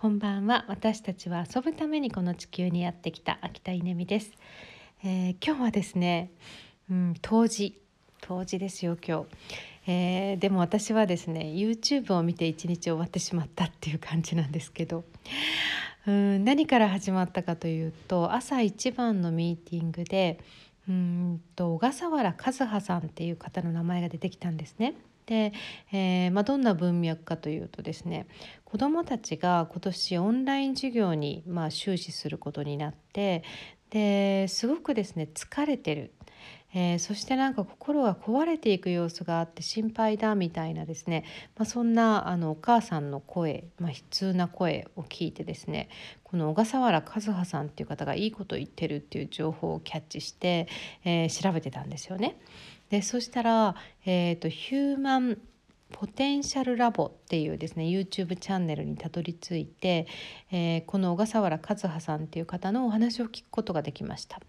こんばんは。私たちは遊ぶためにこの地球にやってきた秋田稲美です、えー、今日はですね、うん、冬至。冬至ですよ今日、えー、でも私はですね YouTube を見て一日終わってしまったっていう感じなんですけど。うん何から始まったかというと朝一番のミーティングでうんと小笠原和葉さんっていう方の名前が出てきたんですね。で、えー、まあ、どんな文脈かというとですね子どもたちが今年オンライン授業にまあ終始することになってですごくですね疲れてる。えー、そしてなんか心が壊れていく様子があって心配だみたいなですね、まあ、そんなあのお母さんの声、まあ、悲痛な声を聞いてですねこの小笠原和葉さんっていう方がいいこと言ってるっていう情報をキャッチして、えー、調べてたんですよね。でそしたら、えーと、ヒューマンポテンシャルラボっていうですね YouTube チャンネルにたどり着いて、えー、この小笠原和葉さんっていう方のお話を聞くことができました。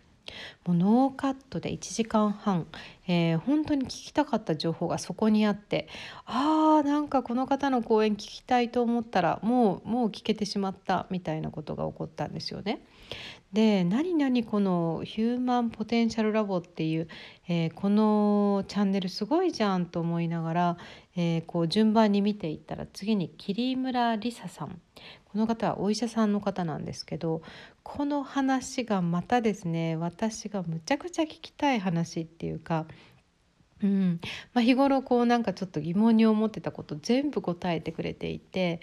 もうノーカットで1時間半、えー、本当に聞きたかった情報がそこにあってあーなんかこの方の講演聞きたいと思ったらもうもう聞けてしまったみたいなことが起こったんですよね。で何々このヒューマンポテンシャルラボっていう、えー、このチャンネルすごいじゃんと思いながら、えー、こう順番に見ていったら次に桐村梨沙さんこの方はお医者さんの方なんですけどこの話がまたですね私がむちゃくちゃ聞きたい話っていうかうん。まあ、日頃こうなんかちょっと疑問に思ってたこと全部答えてくれていて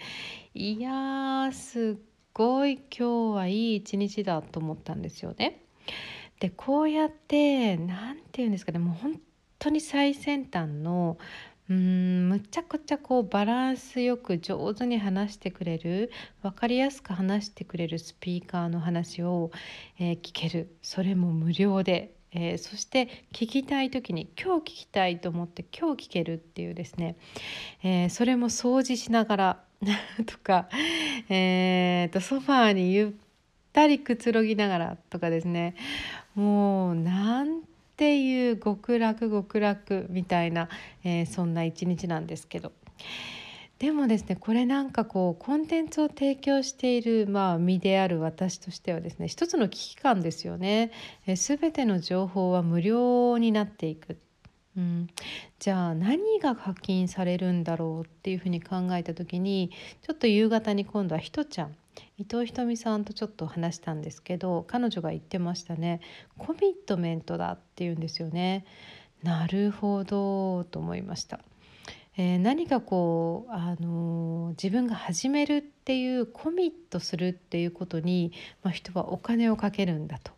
いやすっごい今日はいい一日だと思ったんですよね。でこうやって何て言うんですかね。もう本当に最先端のうんむちゃくちゃこうバランスよく上手に話してくれる分かりやすく話してくれるスピーカーの話を、えー、聞ける。それも無料で、えー、そして聞きたい時に今日聞きたいと思って今日聞けるっていうですね、えー、それも掃除しながら とか、えーと、ソファーにゆったりくつろぎながらとかですねもうなんていう極楽極楽みたいな、えー、そんな一日なんですけど。でもですねこれなんかこうコンテンツを提供している、まあ、身である私としてはですね一つの危機感ですよね。え全ての情報は無料になっていくうん、じゃあ何が課金されるんだろうっていうふうに考えた時にちょっと夕方に今度はひとちゃん伊藤ひとみさんとちょっと話したんですけど彼女が言ってましたねコミットメントだっていうんですよね。なるほどと思いました。えー、何かこう、あのー、自分が始めるっていうコミットするっていうことに、まあ、人はお金をかけるんだと。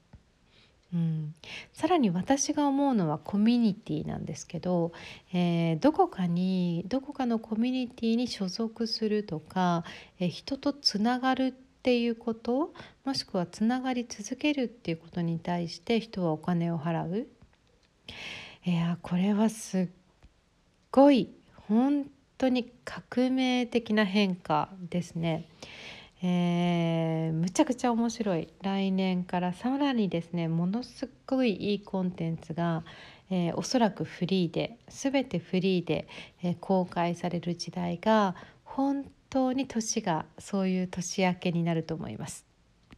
うん、さらに私が思うのはコミュニティなんですけど、えー、どこかにどこかのコミュニティに所属するとか、えー、人とつながるっていうこともしくはつながり続けるっていうことに対して人はお金を払う。いやこれはすっごい本当に革命的な変化ですね。えー、むちゃくちゃ面白い来年からさらにですねものすごいいいコンテンツが、えー、おそらくフリーで全てフリーで、えー、公開される時代が本当に年がそういう年明けになると思います。